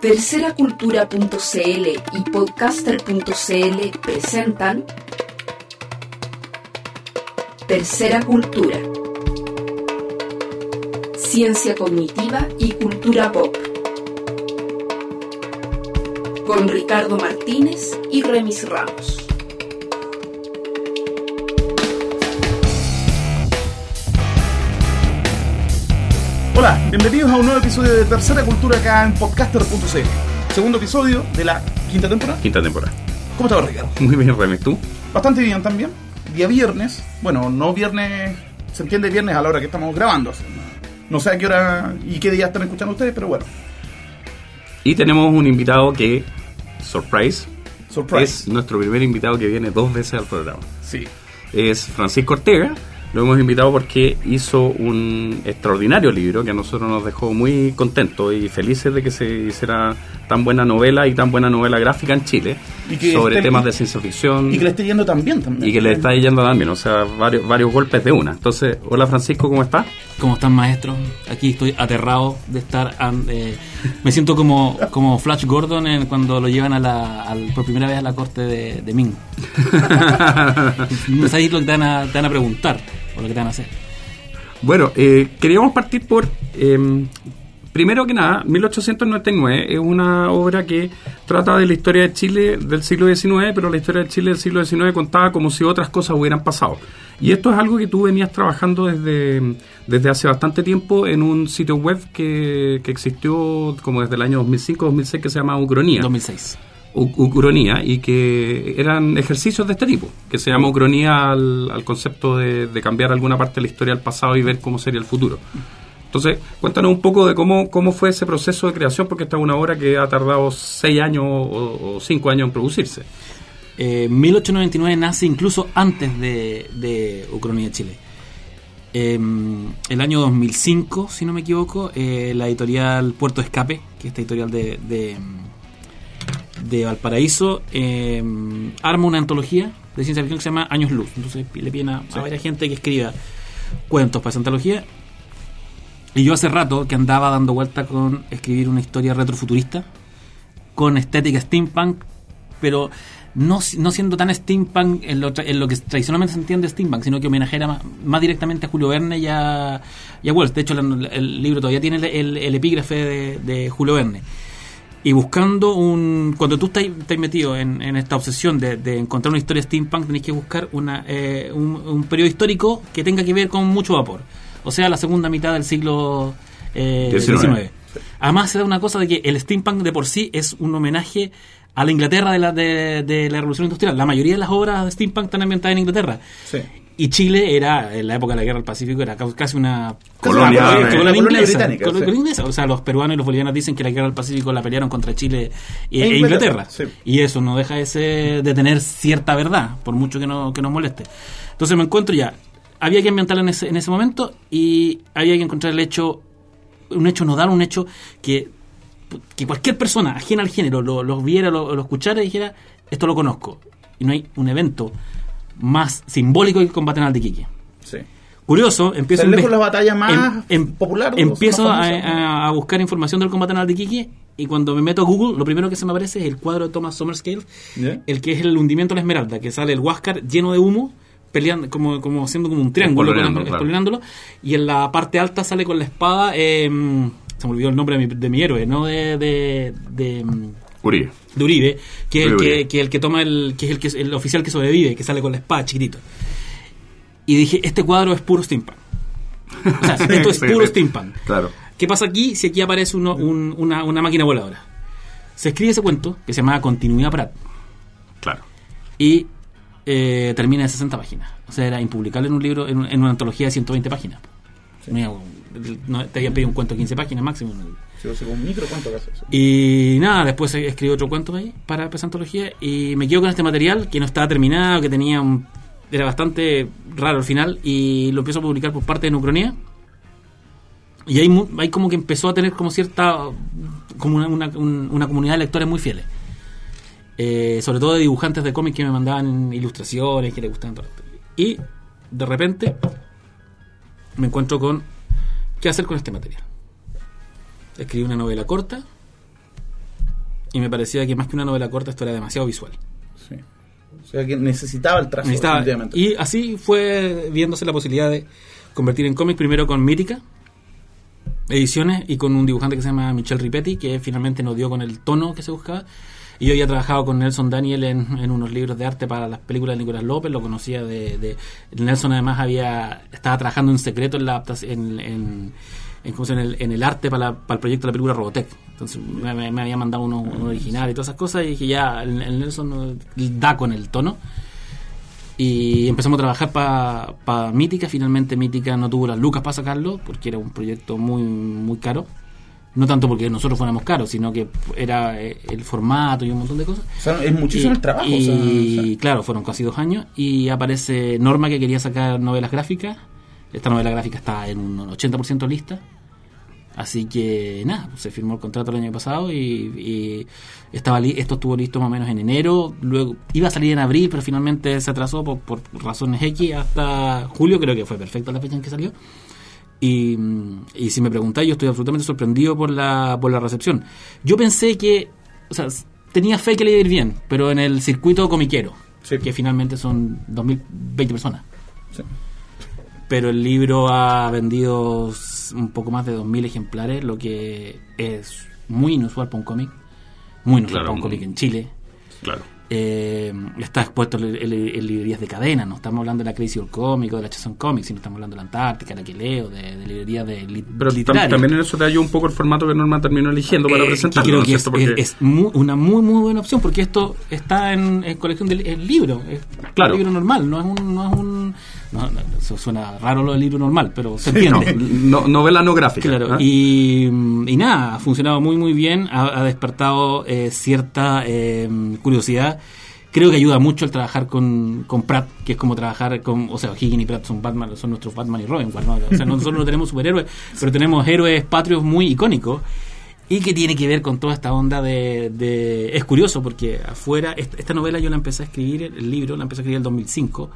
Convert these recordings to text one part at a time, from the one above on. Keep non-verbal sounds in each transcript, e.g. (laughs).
Terceracultura.cl y podcaster.cl presentan Tercera Cultura. Ciencia cognitiva y cultura pop. Con Ricardo Martínez y Remis Ramos. Hola, bienvenidos a un nuevo episodio de Tercera Cultura acá en podcaster.cl. Segundo episodio de la quinta temporada. Quinta temporada. ¿Cómo estás, Ricardo? Muy bien, Remis, ¿tú? Bastante bien también. Día viernes. Bueno, no viernes, se entiende viernes a la hora que estamos grabando. No sé a qué hora y qué día están escuchando ustedes, pero bueno. Y tenemos un invitado que, surprise, Surprise. es nuestro primer invitado que viene dos veces al programa. Sí. Es Francisco Ortega. Lo hemos invitado porque hizo un extraordinario libro que a nosotros nos dejó muy contentos y felices de que se hiciera tan buena novela y tan buena novela gráfica en Chile Y que sobre temas de ciencia ficción Y que le esté yendo también también. y que le está yendo también, o sea, varios, varios golpes de una. Entonces, hola Francisco, ¿cómo estás? ¿Cómo están, maestros? Aquí estoy aterrado de estar. an- eh, me siento como, como Flash Gordon en- cuando lo llevan a la, al- por primera vez a la corte de, de Ming. (laughs) no sabéis lo que te van, a, te van a preguntar o lo que te van a hacer. Bueno, eh, queríamos partir por, eh, primero que nada, 1899 es una obra que trata de la historia de Chile del siglo XIX, pero la historia de Chile del siglo XIX contaba como si otras cosas hubieran pasado. Y esto es algo que tú venías trabajando desde, desde hace bastante tiempo en un sitio web que, que existió como desde el año 2005-2006 que se llama Ucronía. 2006. U- ucronía y que eran ejercicios de este tipo, que se llama ucronía al, al concepto de, de cambiar alguna parte de la historia al pasado y ver cómo sería el futuro. Entonces, cuéntanos un poco de cómo, cómo fue ese proceso de creación, porque esta es una obra que ha tardado seis años o, o cinco años en producirse. Eh, 1899 nace incluso antes de, de Ucrania Chile. Eh, el año 2005, si no me equivoco, eh, la editorial Puerto Escape, que es esta editorial de, de, de Valparaíso, eh, arma una antología de ciencia ficción que se llama Años Luz. Entonces le piden a, a varias gente que escriba cuentos para esa antología. Y yo hace rato que andaba dando vuelta con escribir una historia retrofuturista con estética steampunk, pero no, no siendo tan steampunk en lo, en lo que tradicionalmente se entiende steampunk, sino que homenajera más, más directamente a Julio Verne y a, y Wells. De hecho, el, libro todavía tiene el, epígrafe de, Julio Verne. Y buscando un. Cuando tú estás, estás metido en, esta obsesión de, encontrar una historia steampunk, tenés que buscar una, eh, un periodo histórico que tenga que ver con mucho vapor. O sea, la segunda mitad del siglo eh, 19. XIX. Además, se da una cosa de que el steampunk de por sí es un homenaje a la Inglaterra de la, de, de la Revolución Industrial. La mayoría de las obras de steampunk están ambientadas en Inglaterra. Sí. Y Chile era, en la época de la Guerra del Pacífico, era ca- casi una Colonia- casi una colonia colonia inglesa, británica, colonia sí. inglesa. O sea, los peruanos y los bolivianos dicen que la Guerra del Pacífico la pelearon contra Chile e, E Inglaterra, sí. Y eso no deja de, ser- de tener cierta verdad, por mucho que, no, que nos moleste. Entonces me encuentro ya, había que ambientarlo en ese, en ese momento y había que encontrar el hecho, un hecho nodal, un hecho que, que cualquier persona ajena al género lo, lo viera, lo, lo escuchara y dijera, esto lo conozco. Y no hay un evento más simbólico que el combate naval de Iquique. Sí. Curioso, empiezo a la batalla más popular, o Empiezo más a, buscar información del combate de Iquique y cuando me meto a Google, lo primero que se me aparece es el cuadro de Thomas Sommerscale, ¿Ya? el que es el hundimiento de la Esmeralda, que sale el Huáscar lleno de humo, peleando, como, como haciendo como un triángulo, claro. y en la parte alta sale con la espada, eh, se me olvidó el nombre de mi, de mi héroe, ¿no? De, de, de, Uribe. de Uribe, que es el que, que el que toma el, que es el que el oficial que sobrevive, que sale con la espada chiquitito. Y dije, este cuadro es puro steampunk. O sea, (laughs) esto es puro steampunk. Claro. ¿Qué pasa aquí si aquí aparece uno- un- una, una máquina voladora? Se escribe ese cuento que se llama Continuidad Prat Claro. y eh, termina en 60 páginas. O sea, era impublicable en un libro, en, en una antología de 120 páginas. No iba- no- te habían pedido un cuento de 15 páginas máximo. Sí, un micro, ¿cuánto que hace eso? Y nada, después escribí otro cuento ahí para esa antología y me quedo con este material que no estaba terminado, que tenía un... Era bastante raro al final y lo empiezo a publicar por parte de Nucronía. Y ahí, ahí como que empezó a tener como cierta... como una, una- un- una comunidad de lectores muy fieles. Eh, sobre todo de dibujantes de cómics que me mandaban ilustraciones, que les gustaban todo. Y de repente me encuentro con qué hacer con este material. Escribí una novela corta y me parecía que más que una novela corta esto era demasiado visual. Sí. O sea que necesitaba el trazo. Necesitaba- y así fue viéndose la posibilidad de convertir en cómic primero con Mítica Ediciones y con un dibujante que se llama Michel Ripetti, que finalmente nos dio con el tono que se buscaba. Y yo había trabajado con Nelson Daniel en, en unos libros de arte para las películas de Nicolás López, lo conocía de, de- Nelson además había estaba trabajando en secreto en la adaptación en, en, en, el, en el arte para, la- para el proyecto de la película Robotech. Entonces me, había mandado uno, uno original y todas esas cosas y dije ya, el, el Nelson eh, da con el tono. Y empezamos a trabajar para Mítica. Finalmente Mítica no tuvo las lucas para sacarlo porque era un proyecto muy, muy caro. No tanto porque nosotros fuéramos caros, sino que era eh, el formato y un montón de cosas. O sea, es muchísimo Y- el trabajo. Y o sea, o sea, claro, fueron casi dos años. Y aparece Norma que quería sacar novelas gráficas. Esta novela gráfica está en un 80% lista. Así que nada, pues, se firmó el contrato el año pasado y, y estaba li- esto estuvo listo más o menos en enero. Luego iba a salir en abril, pero finalmente se atrasó por, por razones X hasta julio. Creo que fue perfecta la fecha en que salió. Y, y si me preguntáis, yo estoy absolutamente sorprendido por la, por la recepción. Yo pensé que, o sea, tenía fe que le iba a ir bien, pero en el circuito comiquero, Sí. que finalmente son 2020 personas. sí. Pero el libro ha vendido un poco más de 2.000 ejemplares, lo que es muy inusual para un cómic. Muy inusual Claro, para un cómic en Chile. Claro. Eh, está expuesto en, librerías de cadena, no estamos hablando de la Crazy Old Comic o de la Chazón Comics, sino estamos hablando de la Antártica, la que leo, de, de librerías de li- Pero tam- también en eso te ayuda un poco el formato que Norma terminó eligiendo para Eh, presentarlo. creo ¿no que es es? Porque- es- una muy muy buena opción porque esto está en, en colección del el libro es Claro. un libro normal no es un no es un no, no, eso suena raro lo del libro normal pero se entiende no- novela no gráfica. Claro, y, y nada, ha funcionado muy muy bien, ha, ha despertado eh, cierta eh, curiosidad. Creo que ayuda mucho el trabajar con, con Pratt, que es como trabajar con, o sea, Higgins y Pratt son Batman, son nuestros Batman y Robin, ¿no? o sea, nosotros no (laughs) tenemos superhéroes, pero tenemos héroes patrios muy icónicos y que tiene que ver con toda esta onda de, de- es curioso porque afuera esta, esta novela yo la empecé a escribir, el libro la empecé a escribir en el 2005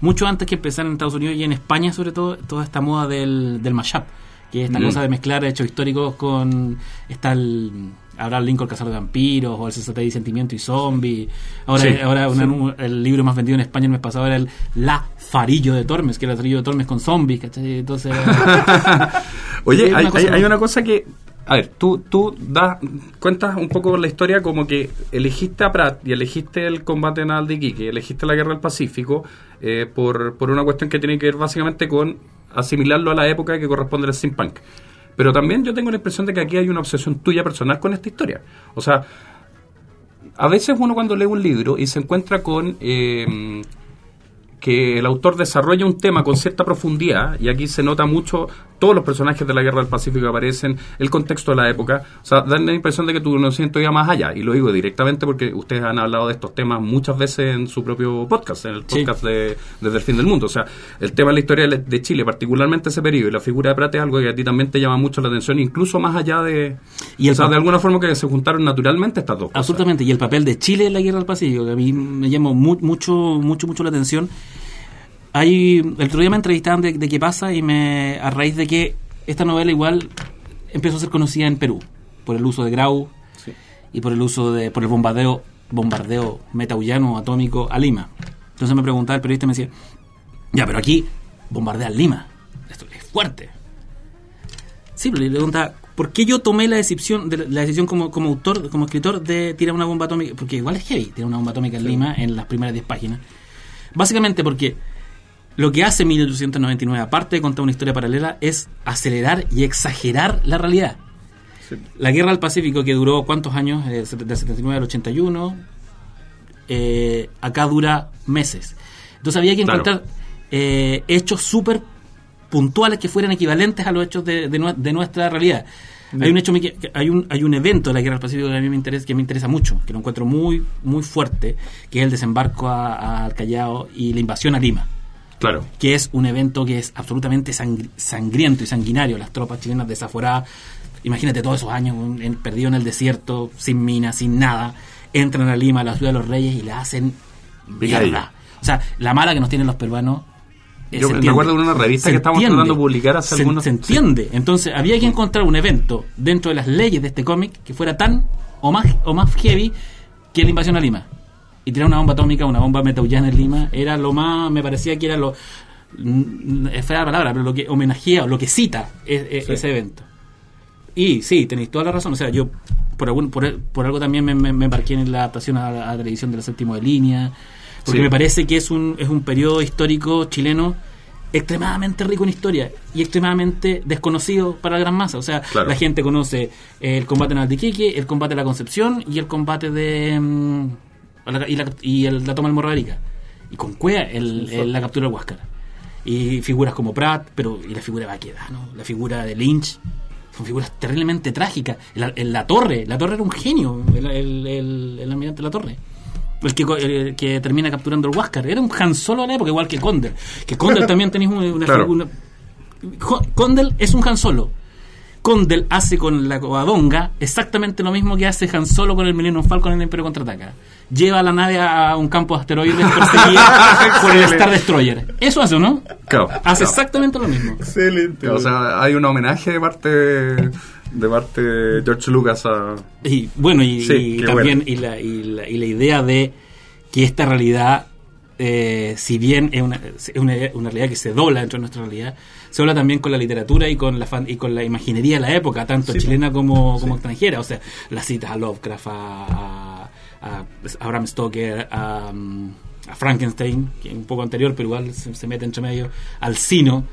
mucho antes que empezar en Estados Unidos y en España sobre todo toda esta moda del, del mashup que es esta Mm. cosa de mezclar hechos históricos con está el Abraham Lincoln Cazador de Vampiros o el 66 Sentimiento y Zombie ahora, Sí, ahora una- el libro más vendido en España el mes pasado era el La Farillo de Tormes que era el Farillo de Tormes con zombies ¿cachai? entonces (laughs) Oye, hay una cosa que. A ver, tú, tú das, cuentas un poco la historia como que elegiste a Pratt y elegiste el combate naval de Iquique, elegiste la guerra del Pacífico eh, por, por una cuestión que tiene que ver básicamente con asimilarlo a la época que corresponde al steampunk. Pero también yo tengo la impresión de que aquí hay una obsesión tuya personal con esta historia. O sea, a veces uno cuando lee un libro y se encuentra con eh, que el autor desarrolla un tema con cierta profundidad, y aquí se nota mucho, todos los personajes de la Guerra del Pacífico aparecen, el contexto de la época, o sea, dan la impresión de que tu conocimiento iba más allá, y lo digo directamente porque ustedes han hablado de estos temas muchas veces en su propio podcast, en el Sí. podcast de Desde el Fin del Mundo, o sea, el tema de la historia de Chile, particularmente ese periodo, y la figura de Prat es algo que a ti también te llama mucho la atención, incluso más allá de... Y el o sea, de alguna forma que se juntaron naturalmente estas dos cosas. Absolutamente, y el papel de Chile en la guerra del Pacífico, que a mí me llamó mu- mucho, mucho, mucho la atención. Hay, el otro día me entrevistaban de, de qué pasa y me a raíz de que esta novela igual empezó a ser conocida en Perú por el uso de Grau Sí. y por el uso de por el bombardeo bombardeo metaullano atómico a Lima. Entonces me preguntaba el periodista y me decía, ya, pero aquí bombardean Lima. Esto es fuerte. Sí, pero le preguntaba, ¿por qué yo tomé la decisión, de la, la decisión como, como autor, como escritor, de tirar una bomba atómica? Porque igual es heavy tirar una bomba atómica en Lima en las primeras 10 páginas. Básicamente porque lo que hace 1899, aparte de contar una historia paralela, es acelerar y exagerar la realidad. Sí. La guerra del Pacífico, que duró cuántos años, Eh, del 79 al 81, eh, acá dura meses. Entonces había que Claro. encontrar eh, hechos súper puntuales que fueran equivalentes a los hechos de, de nue- de nuestra realidad. Hay un hecho hay un hay un evento de la guerra del Pacífico que a mí me interesa que me interesa mucho, que lo encuentro muy muy fuerte, que es el desembarco al Callao y la invasión a Lima Claro. que es un evento que es absolutamente sangri- sangriento y sanguinario. Las tropas chilenas desaforadas, imagínate todos esos años perdidos en el desierto, sin minas, sin nada, entran a Lima, a la ciudad de los reyes, y la hacen mierda. O sea, la mala que nos tienen los peruanos. eh, Yo me acuerdo de una revista Se que estábamos tratando de publicar hace se, algunos- se entiende. Entonces, había que encontrar un evento dentro de las leyes de este cómic que fuera tan o más, o más heavy que la invasión a Lima. Y tirar una bomba atómica, una bomba metaullana en Lima, era lo más, me parecía que era lo, mm, es fea la palabra, pero lo que homenajea o lo que cita es- es- Sí. ese evento. Y sí, tenéis toda la razón. O sea, yo por, algún, por, por algo también me, me, me embarqué en la adaptación a, la- a la televisión del séptimo de línea. Porque Sí. me parece que es un, es un periodo histórico chileno extremadamente rico en historia y extremadamente desconocido para la gran masa. O sea, Claro. la gente conoce el combate en Altiquique, el combate de la Concepción y el combate de. La- y la, y el- la toma del Morro de Arica. Y con Cuea, el, el- la captura del Huáscar. Y figuras como Pratt, pero y la figura de Baquedano, la figura de Lynch. Son figuras terriblemente trágicas. La, la Torre, la Torre era un genio, el, el, el- el almirante de la Torre. El que, el que termina capturando el Huáscar. Era un Han Solo de la época, igual que Condel. Que Condel (laughs) también tenéis una, Claro. Condel es un Han Solo. Condel hace con la Covadonga exactamente lo mismo que hace Han Solo con el Millennium Falcon en el Imperio Contraataca. Lleva la nave a un campo de asteroides (laughs) perseguida por el Star Destroyer. Eso hace, ¿o ¿no? Claro, Hace claro. exactamente lo mismo. Excelente. O sea, hay un homenaje de parte de parte de George Lucas a Y bueno, y, Sí, y también bueno. y, la, y, la, y la idea de que esta realidad, eh, si bien es una, es una, una realidad que se dobla dentro de nuestra realidad, se dobla también con la literatura y con la fan- y con la imaginería de la época, tanto Sí, chilena como, como extranjera. O sea, las citas a Lovecraft, a, a, a Abraham Stoker, a, Frankenstein, que un poco anterior, pero igual se, se mete entre medio, al Sino.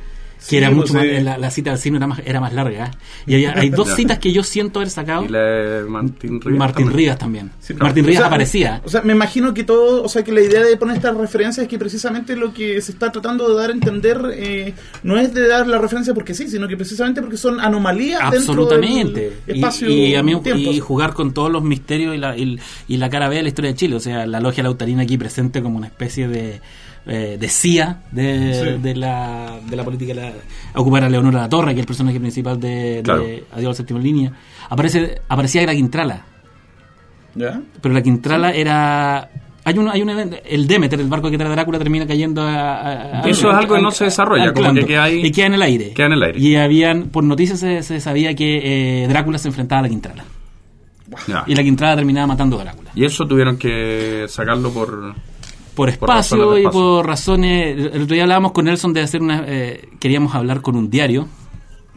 Que era pues, mucho más, la, la cita al Sino era más, era más larga. ¿eh? Y había- hay dos citas que yo siento haber sacado. y la de Martín Rivas. Martín también. Rivas también. Sí, Martín o Rivas sea, aparecía. O sea, me imagino que todo, o sea, que la idea de poner estas referencias es que precisamente lo que se está tratando de dar a entender eh, no es de dar la referencia porque sí, sino que precisamente porque son anomalías Absolutamente. dentro del espacio y, a mí- y jugar con todos los misterios y la, y, y la cara B de la historia de Chile. O sea, la logia lautarina aquí presente como una especie de, eh, de CIA de, Sí. de, la, de la política. La, ocupar a Leonora La Torre, que es el personaje principal de, de Claro. Adiós al séptimo línea. Aparece, aparecía la Quintrala. ¿Ya? Pero la Quintrala era. Hay un, hay un evento, el Demeter, el barco que trae Drácula, termina cayendo a. a- a- Eso es algo que no se desarrolla, como que queda ahí- Y queda en el aire. queda en el aire. Y habían, por noticias se, se sabía que eh, Drácula se enfrentaba a la Quintrala. Ya. Y la Quintrala terminaba matando a Drácula. Y eso tuvieron que sacarlo por Por espacio y por razones. El otro día hablábamos con Nelson de hacer una. eh, queríamos hablar con un diario,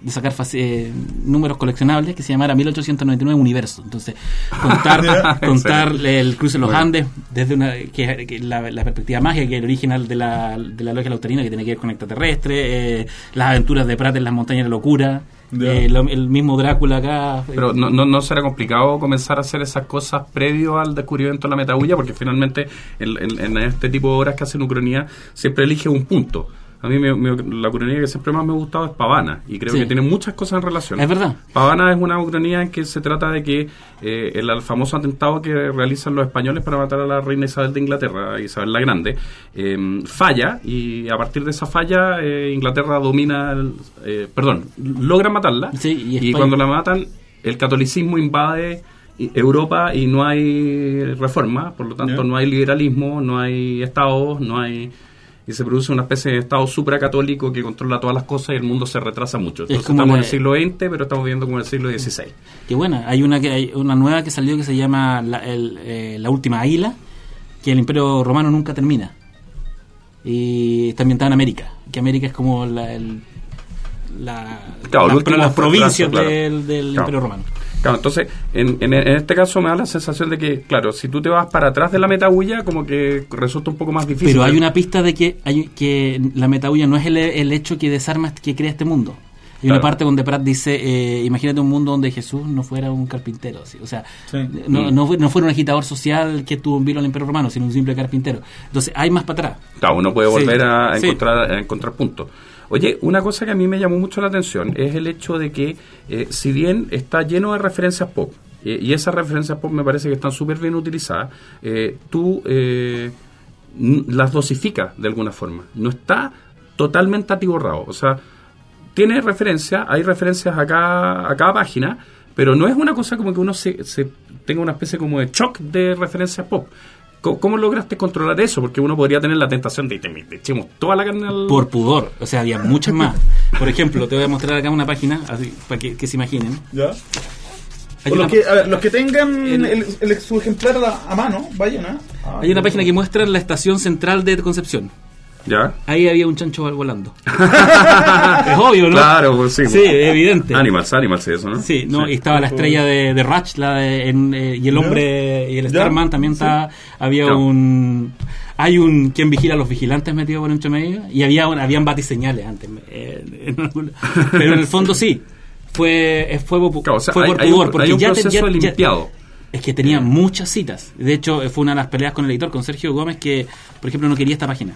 de sacar eh, números coleccionables que se llamara 1899 Universo. Entonces, (laughs) contar, contar el cruce de los Bueno. Andes desde una que, que la, la perspectiva mágica, que es el original de la, de la logia lautarina, que tiene que ver con extraterrestre, eh, las aventuras de Pratt en las montañas de locura. Eh, lo- el mismo Drácula acá. Pero no, no, no será complicado comenzar a hacer esas cosas previo al descubrimiento de la metabulla, porque finalmente en, en- en este tipo de obras que hacen ucronía siempre elige un punto. A mí me- me- la ucronía que siempre más me ha gustado es Pavana, y creo Sí. que tiene muchas cosas en relación. Es verdad. Pavana es una ucronía en que se trata de que eh, el, el famoso atentado que realizan los españoles para matar a la reina Isabel de Inglaterra, Isabel la Grande, eh, falla y a partir de esa falla eh, Inglaterra domina, el- eh, perdón, logra matarla Sí, y cuando la matan el catolicismo invade Europa y no hay reforma, por lo tanto no hay liberalismo, no hay estados, no hay y se produce una especie de estado supracatólico que controla todas las cosas y el mundo se retrasa mucho. Es Entonces como estamos en el siglo XX, pero estamos viviendo como en el siglo XVI. Que buena, hay una que hay una nueva que salió que se llama La, el, eh, la última águila, que el Imperio Romano nunca termina. Y está ambientada en América, que América es como la, el- la, Claro, las- provincias claro. del, del Claro. Imperio Romano. Claro, entonces, en, en, en este caso me da la sensación de que, claro, si tú te vas para atrás de la metabulla, como que resulta un poco más difícil. Pero hay una pista de que hay que la metabulla no es el, el hecho que desarma, que crea este mundo. Hay una parte donde Pratt dice, eh, imagínate un mundo donde Jesús no fuera un carpintero. O sea, Sí. no, Mm. no, fue- no fuera un agitador social que estuvo en vilo al Imperio Romano, sino un simple carpintero. Entonces, hay más para atrás. Claro, uno puede Sí, volver a, encontrar, a encontrar puntos. Oye, una cosa que a mí me llamó mucho la atención es el hecho de que, eh, si bien está lleno de referencias pop, eh, y esas referencias pop me parece que están súper bien utilizadas, eh, tú las dosificas de alguna forma. No está totalmente atiborrado. O sea, tiene referencia, hay referencias a cada, a cada página, pero no es una cosa como que uno se, se tenga una especie como de shock de referencias pop. ¿Cómo, cómo lograste controlar eso? Porque uno podría tener la tentación de, te, echemos toda la carne al... Por pudor. O sea, había muchas más. Por ejemplo, te voy a mostrar acá una página, así, para que, que se imaginen. ¿Ya? Hay O una- los, que, a ver, los que tengan El- el, el- su ejemplar a, mano, vayan a. a- Hay una página que muestra la estación central de Concepción. ¿Ya? Ahí había un chancho volando. (laughs) es obvio, ¿no? Claro, pues sí. Sí, evidente. Animals, Animals, eso, ¿no? Sí, no, y estaba la estrella de, de Ratch, la de- en, eh, y el hombre y el Ya, Starman también sí. está. Había un. Hay un quien vigila a los vigilantes metido por entre medio. Y había un- habían batiseñales antes. eh, (laughs) en pero en el fondo sí. Fue, eh, fue, Claro, o sea, fue hay- por hay un- pudor, porque hay un ya te- proceso ya- de ya- limpiado. es que tenía muchas citas. De hecho, eh, fue una de las peleas con el editor, con Sergio Gómez, que, por ejemplo, no quería esta página.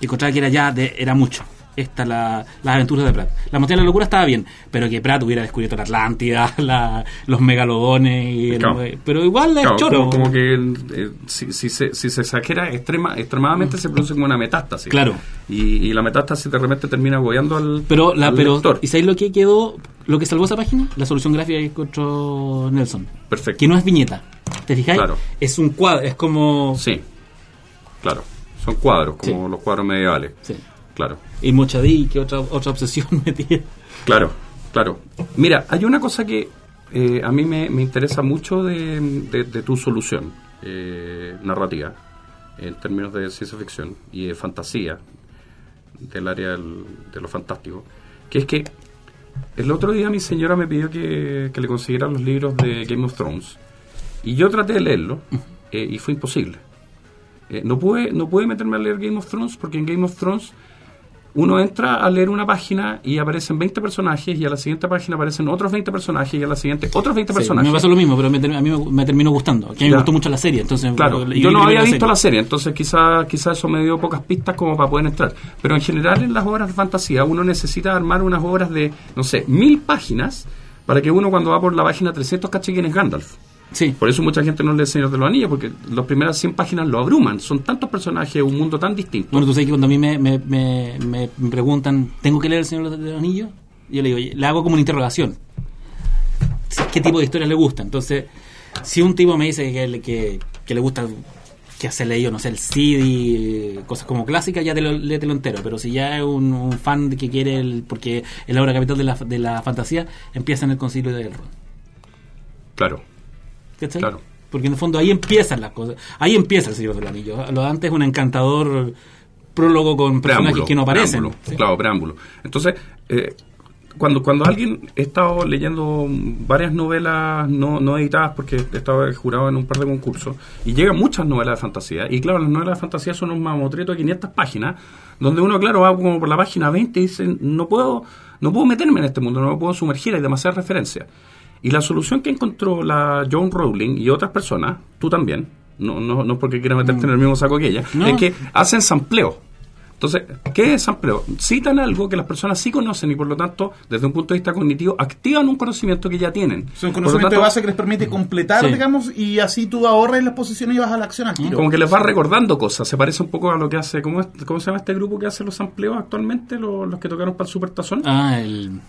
Y encontraba que era ya de- era mucho. Esta, la, las aventuras de Pratt. La montaña de la locura estaba bien, pero que Pratt hubiera descubierto la Atlántida, (laughs) la- los megalodones. Y el- pero igual es Claro, choro. como, como que eh, si, si se, si se exagera extrema, extremadamente se produce como una metástasis. Claro. Y, y la metástasis de repente termina agobiando al, Pero, la, al pero lector. ¿y sabéis lo que quedó? Lo que salvó esa página, la solución gráfica que encontró Nelson. Perfecto. Que no es viñeta. ¿Te fijáis? Claro. Es un cuadro, es como. Sí, claro. Son cuadros, como Sí. los cuadros medievales. Sí. Claro, Y Mochadí, que otra, otra obsesión (laughs) metida. claro, claro. Mira, hay una cosa que eh, a mí me, me interesa mucho de, de- de tu solución eh, narrativa, en términos de ciencia ficción y de fantasía, del área del- de lo fantástico, que es que el otro día mi señora me pidió que, que le consiguiera los libros de Game of Thrones y yo traté de leerlo eh, y fue imposible. Eh, no pude no pude meterme a leer Game of Thrones porque en Game of Thrones uno entra a leer una página y aparecen 20 personajes y a la siguiente página aparecen otros 20 personajes y a la siguiente otros 20 Sí, personajes. me pasó lo mismo, pero me a mí me, me terminó gustando. Que a mí me gustó mucho la serie, entonces... Claro, yo- yo no había visto serie. la serie, entonces quizá, quizá eso me dio pocas pistas como para poder entrar. Pero en general en las obras de fantasía uno necesita armar unas obras de, no sé, mil páginas para que uno cuando va por la página 300 cache quién es Gandalf. Sí, Por eso mucha gente no lee El Señor de los Anillos, porque las primeras 100 páginas lo abruman. Son tantos personajes, un mundo tan distinto. bueno, tú sabes que cuando a mí me, me, me, me- preguntan, ¿tengo que leer El Señor de los Anillos? Yo le digo, le hago como una interrogación. ¿Qué tipo de historias le gusta? Entonces, si un tipo me dice que, le- que, que le gusta que se leído, no sé, el CD, cosas como clásicas, ya te lo, léetelo entero. Pero si ya es un, un fan que quiere, el, porque es la obra capital de la, de la fantasía, empieza en el concilio de Elrond. Claro, ¿Cachai? Claro. Porque en el fondo ahí empiezan las cosas. Ahí empieza el Señor del Anillo. Lo de antes es un encantador prólogo con personajes preámbulo, que no aparecen. preámbulo, ¿sí? Claro, preámbulo. Entonces, eh, cuando, cuando alguien he estado leyendo varias novelas no, no editadas, porque he estado jurado en un par de concursos, y llegan muchas novelas de fantasía, y claro, las novelas de fantasía son un mamotreto de 500 páginas, donde uno, claro, va como por la página 20 y dice, no puedo, no puedo meterme en este mundo, no me puedo sumergir, hay demasiadas referencias. Y la solución que encontró la John Rowling y otras personas, tú también, no, no, no porque quiera meterte en el mismo saco que ella, No. es que hacen sampleo. Entonces, ¿qué es sampleo? Citan algo que las personas sí conocen y por lo tanto, desde un punto de vista cognitivo, activan un conocimiento que ya tienen. Es un Por lo conocimiento de tanto, base que les permite completar, Sí. digamos, y así tú ahorras las posiciones y vas a la acción al tiro. Como que les va recordando cosas. Se parece un poco a lo que hace. ¿Cómo, es- cómo se llama este grupo que hace los sampleos actualmente? Los, los que tocaron para el Super Tazón. Ah, el.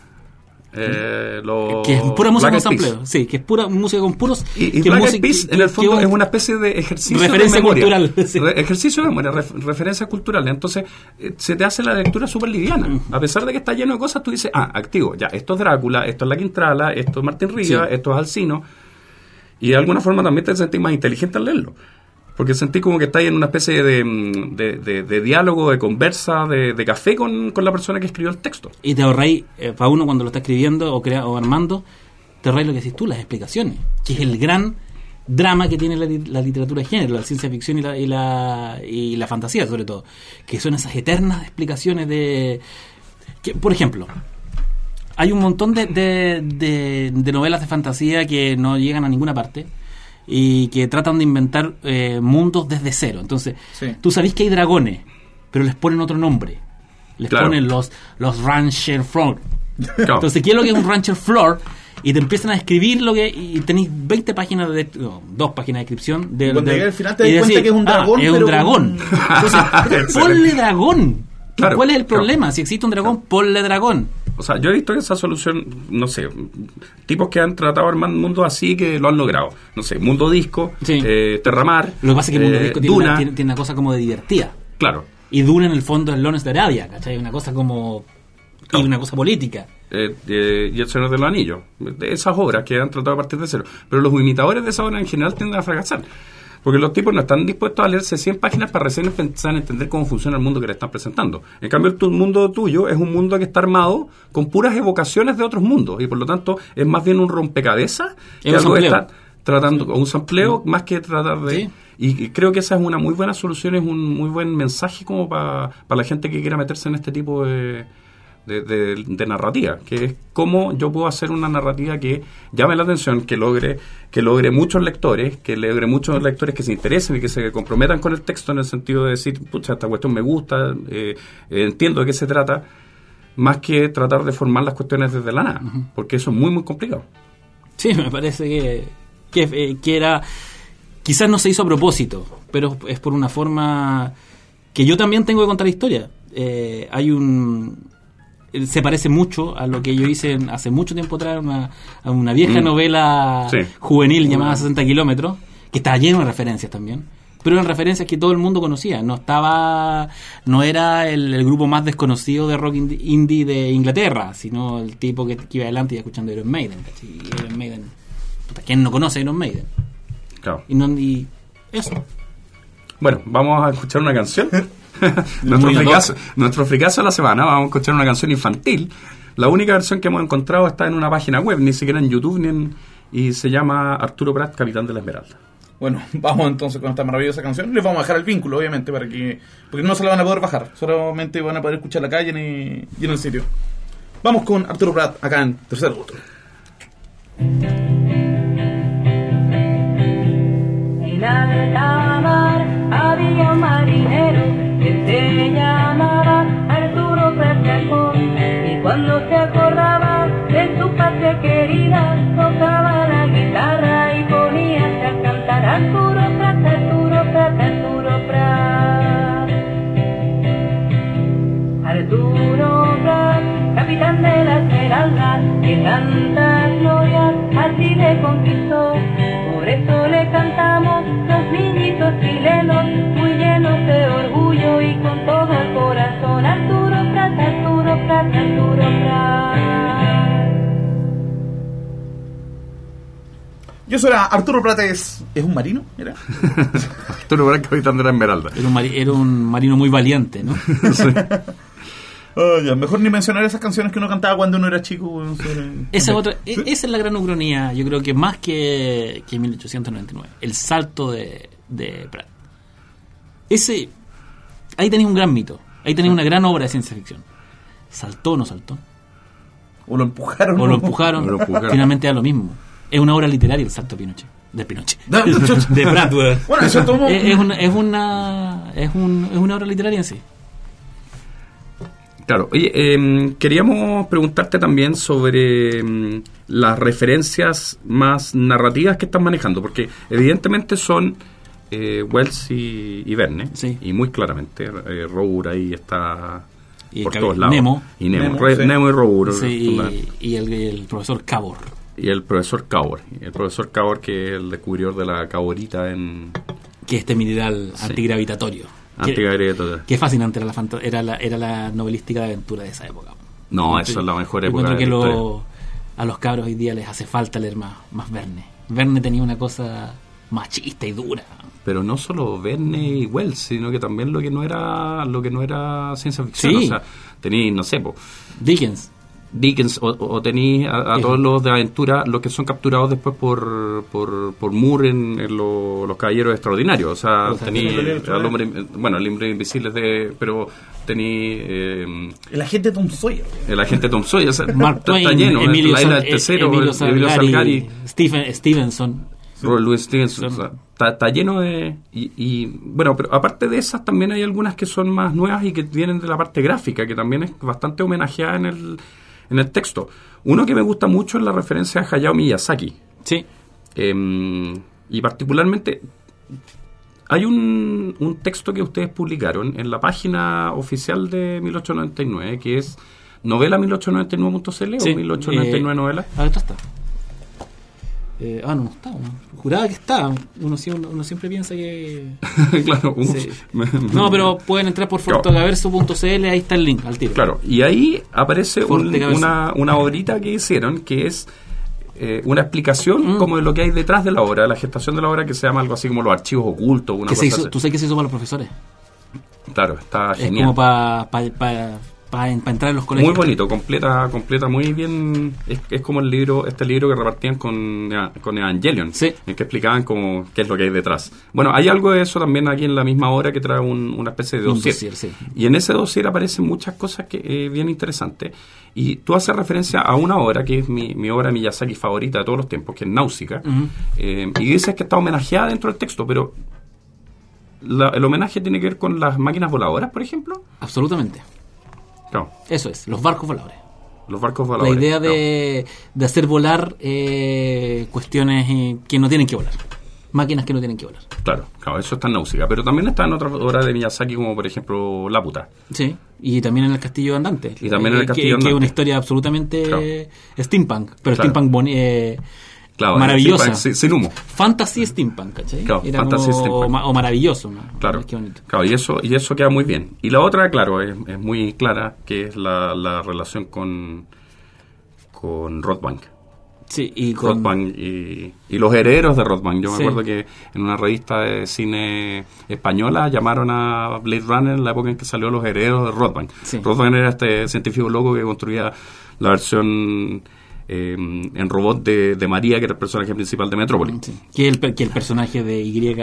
Eh, los Que es pura música Black con sampleo. Sí, que es pura música con puros. Y, y que Black música- que- en el fondo, es una especie de ejercicio Referencia de memoria. cultural, sí. Re- ejercicio de memoria, ref- referencias culturales. Entonces, eh, se te hace la lectura súper liviana. A pesar de que está lleno de cosas, tú dices, ah, activo, ya, esto es Drácula, esto es La Quintrala, esto es Martín Rivas, Sí. esto es Alcino. Y de alguna forma también te sentís más inteligente al leerlo. Porque sentí como que estáis en una especie de, mm, de, diálogo, de conversa, de, café con, con la persona que escribió el texto. Y te ahorráis, eh, para uno cuando lo está escribiendo o, crea, o armando, te ahorráis lo que decís tú, las explicaciones. Que es el gran drama que tiene la, li- la literatura de género, la ciencia ficción y la, y, la, y la fantasía, sobre todo. Que son esas eternas explicaciones de. Que, por ejemplo, hay un montón de, de- de novelas de fantasía que no llegan a ninguna parte y que tratan de inventar eh, mundos desde cero. Entonces, Sí. tú sabés que hay dragones, pero les ponen otro nombre. Les Claro. ponen los, los Rancher Floor. Claro. Entonces, ¿qué es lo que es un Rancher Floor? Y te empiezan a escribir lo que. Y tenéis 20 páginas de. no, dos páginas de descripción. De, Cuando de- al final te y das cuenta decir, que es un ah, dragón, es un pero dragón. con- (laughs) Entonces, ponle dragón. Claro, ¿Cuál es el claro. problema? Si existe un dragón, ponle dragón. O sea, yo he visto esa solución, no sé, tipos que han tratado de armar mundos así que lo han logrado. No sé, Mundo Disco, Sí. eh, Terramar, Lo que pasa es que el mundo eh, disco tiene Duna, una, tiene, tiene una cosa como de divertida. claro. Y Duna en el fondo es Lones de Arabia, ¿cachai? Una cosa como. Y una cosa política. eh, eh, y El Señor de los Anillos, de esas obras que han tratado a partir de cero. Pero los imitadores de esa obra en general tienden a fracasar. Porque los tipos no están dispuestos a leerse 100 páginas para recién empezar a entender cómo funciona el mundo que le están presentando. En cambio, el tu- mundo tuyo es un mundo que está armado con puras evocaciones de otros mundos. Y por lo tanto, es más bien un rompecabezas que algo que está tratando, un sampleo, más que tratar de... Sí. Y creo que esa es una muy buena solución, es un muy buen mensaje como para la gente que quiera meterse en este tipo de, de, de- de narrativa, que es cómo yo puedo hacer una narrativa que llame la atención, que logre que logre muchos lectores, que logre muchos lectores que se interesen y que se comprometan con el texto en el sentido de decir, pucha, esta cuestión me gusta, eh, entiendo de qué se trata, más que tratar de formar las cuestiones desde la nada, porque eso es muy, muy complicado. Sí, me parece que, que, eh, que era. Quizás no se hizo a propósito, pero es por una forma que yo también tengo que contar la historia. Eh, hay un. Se parece mucho a lo que yo hice en- hace mucho tiempo atrás, una, a una vieja Mm. novela Sí. juvenil llamada 60 kilómetros, que estaba lleno de referencias también. Pero eran referencias que todo el mundo conocía. No estaba. No era el, el grupo más desconocido de rock indie, indie de Inglaterra, sino el tipo que, que iba adelante y escuchando Iron Maiden. Iron Maiden. puta, ¿Quién no conoce Iron Maiden? Claro. Y, no, y eso. Bueno, vamos a escuchar una canción. (laughs) (laughs) Nuestro, fricazo, nuestro fricazo de la semana, vamos a escuchar una canción infantil. La única versión que hemos encontrado está en una página web, ni siquiera en YouTube, ni en- y se llama Arturo Prat, Capitán de la Esmeralda. Bueno, (laughs) vamos entonces con esta maravillosa canción. Les vamos a dejar el vínculo, obviamente, para que. Porque no se la van a poder bajar. Solamente van a poder escuchar la calle y en, y en el sitio. Vamos con Arturo Prat acá en Tercer Gusto. En alta mar había un marinero se llamaba Arturo Prat y cuando se acordaba de su patria querida tocaba la guitarra y poníase a cantar Arturo Prat, Arturo Prat, Arturo Prat. Arturo Prat, capitán de la Esmeralda, que tantas glorias a Chile conquistó. Eso le cantamos los niñitos chilenos, muy llenos de orgullo y con todo el corazón. Arturo Prat, Arturo Prat, Arturo Prat. Yo soy Arturo Prat, es, ¿es un marino? ¿Era? (laughs) Arturo Prat, Capitán de la Esmeralda. Era un, mari- era un marino muy valiente, ¿no? (laughs) Ya, mejor ni mencionar esas canciones que uno cantaba cuando uno era chico. Esa, otra, e- esa es la gran ucronía, yo creo que más que, que 1899. El salto de, de Pratt. Ese, ahí tenéis un gran mito. Ahí tenéis una gran obra de ciencia ficción. ¿Saltó o no saltó? O lo empujaron. ¿O ¿no? lo empujaron? (laughs) Lo empujaron. Finalmente da lo mismo. Es una obra literaria el salto de Pinochet. De Pinochet. (laughs) De (laughs) Pratt. Bueno, eso tomó. Es, es una, es, una, es, un- es una obra literaria en sí. Claro, oye, em, queríamos preguntarte también sobre em, las referencias más narrativas que están manejando, porque evidentemente son eh, Wells y, y Verne, Sí. y muy claramente, eh, Rour ahí está Y por todos lados. Nemo. Y Nemo, Nemo, Re- sí. Nemo y Rour. Sí, y, y el, el profesor Cabor. y el profesor Cabor, el profesor Cabor que es el descubridor de la caborita en que es este mineral antigravitatorio. Antigravitatoria. Qué fascinante era la, era la, era la novelística de aventura de esa época. No, eso es la mejor Yo época encuentro de que lo- a los cabros hoy día les hace falta leer más, más Verne. Verne tenía una cosa machista y dura. pero no solo Verne y Wells, sino que también lo que no era lo que no era ciencia ficción, Sí. o sea, tenéis, no sé, po, Dickens. Dickens o, o tenéis a, a Sí. todos los de aventura, los que son capturados después por, por, por Moore en, en lo- los Caballeros Extraordinarios. O sea, tenéis al hombre, bueno, el hombre invisible es de, pero tenéis eh, El agente Tom Sawyer. el agente Tom Sawyer, o sea, Mark está, Twain, está lleno, Emilio, la isla del tercero, Emilio Emilio Salgari, Salgari, Stephen, Stevenson. Robert Louis Stevenson, Son- o sea, está, está lleno de... Y, y, bueno, pero aparte de esas también hay algunas que son más nuevas y que vienen de la parte gráfica, que también es bastante homenajeada en el, en el texto. Uno que me gusta mucho es la referencia a Hayao Miyazaki. Sí. Eh, y particularmente hay un, un texto que ustedes publicaron en la página oficial de 1899, que es novela 1899.cl sí. o 1899 Eh, novela. A ver, esto está. Eh, ah, no, no está. ¿no? Juraba que está. Uno, uno, uno siempre piensa que. (laughs) claro, Sí. (laughs) No, pero pueden entrar por Claro. fortogaverso.cl, ahí está el link al tiro. Claro, y ahí aparece un- una, una obrita que hicieron que es eh, una explicación Mm. como de lo que hay detrás de la obra, la gestación de la obra que se llama algo así como los archivos ocultos, una cosa hizo. ¿Tú sabes que se hizo para los profesores? Claro, está Es genial. como para pa, pa- pa- pa entrar en los colegios. Muy bonito, completa, completa muy bien. Es, es como el libro, este libro que repartían con, con Evangelion, Sí. en que explicaban como qué es lo que hay detrás. Bueno, hay algo de eso también aquí en la misma obra que trae un- una especie de dossier. dossier, sí. Y en ese dossier aparecen muchas cosas que eh, bien interesantes. Y tú haces referencia a una obra que es mi, mi obra Miyazaki favorita de todos los tiempos, que es Náusica. Ujú. Eh, y dices que está homenajeada dentro del texto, pero la- el homenaje tiene que ver con las máquinas voladoras, por ejemplo. Absolutamente. Claro, Eso es, los barcos voladores. los barcos La voladores. idea claro. de, de hacer volar eh, cuestiones eh, que no tienen que volar. Máquinas que no tienen que volar. Claro, claro, eso está en Náusica. Pero también está en otras obras de Miyazaki, como por ejemplo Laputa. Sí. Y también en el Castillo Andante. Y también en el Eh, Castillo que, que es Andante. una historia absolutamente Claro. steampunk. Pero steampunk boni- eh, Claro, maravillosa. sin humo. Fantasy steampunk, ¿cachai? Claro, Era fantasy steampunk. O, ma- o maravilloso, ¿no? Claro, Qué bonito. claro y, eso, y eso queda muy bien. Y la otra, claro, es, es muy clara, que es la, la relación con, con Rothbank. Sí, y con... Rothbank y, y los herederos de Rothbank. Yo Sí. me acuerdo que en una revista de cine española llamaron a Blade Runner en la época en que salió Los herederos de Rothbank. Sí. Rothbank era este científico loco que construía la versión eh, en robot de, de María, que era el personaje principal de Metrópolis. Sí. Que, el, que el personaje de Y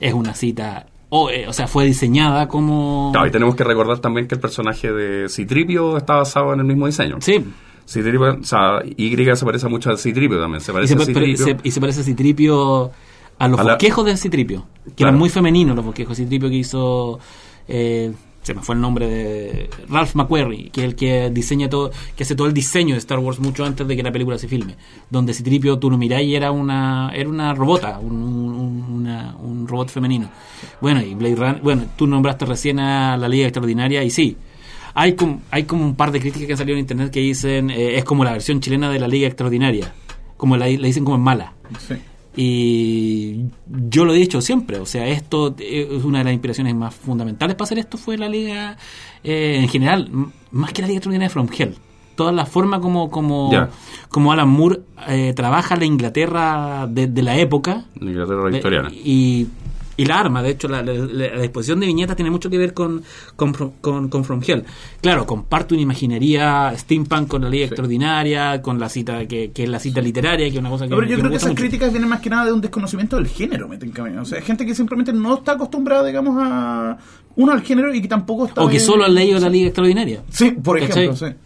es una cita... O, eh, o sea, fue diseñada como... Claro, y tenemos que recordar también que el personaje de Citripio está basado en el mismo diseño. Sí. Citripio, o sea, Y se parece mucho a Citripio también. Se Y se, a pa- pare- Citripio. se- y se parece a Citripio a los A la- bosquejos de Citripio, que Claro. eran muy femeninos los bosquejos. Citripio que hizo, eh, se me fue el nombre de Ralph McQuarrie, que es el que diseña todo, que hace todo el diseño de Star Wars mucho antes de que la película se filme. Donde Citripio, tú lo era una, era una robota, un, un- robot femenino. Bueno, y Blade Runner, bueno, tú nombraste recién a la Liga Extraordinaria y sí. Hay como, hay como un par de críticas que han salido en internet que dicen eh, es como la versión chilena de la Liga Extraordinaria. Como la, dicen como es mala. Y yo lo he dicho siempre, o sea, esto eh, es una de las inspiraciones más fundamentales para hacer esto fue la liga eh, en general, más que la liga extraordinaria de From Hell. Toda la forma como como, como Alan Moore eh, trabaja la Inglaterra de, de la época La Inglaterra eh, victoriana. y, y la arma, de hecho, la, la- la- disposición de viñetas tiene mucho que ver con, con, From- con, con From Hell. Claro, comparte una imaginería steampunk con la Liga Extraordinaria, con la cita que, que es la cita literaria, que es una cosa que, No, pero yo que creo que esas mucho. críticas vienen más que nada de un desconocimiento del género, me tengo que- O sea, gente que simplemente no está acostumbrada, digamos, a uno al género y que tampoco está. O que solo han leído la Liga Extraordinaria. Sí, por ejemplo, ¿Cachai? sí.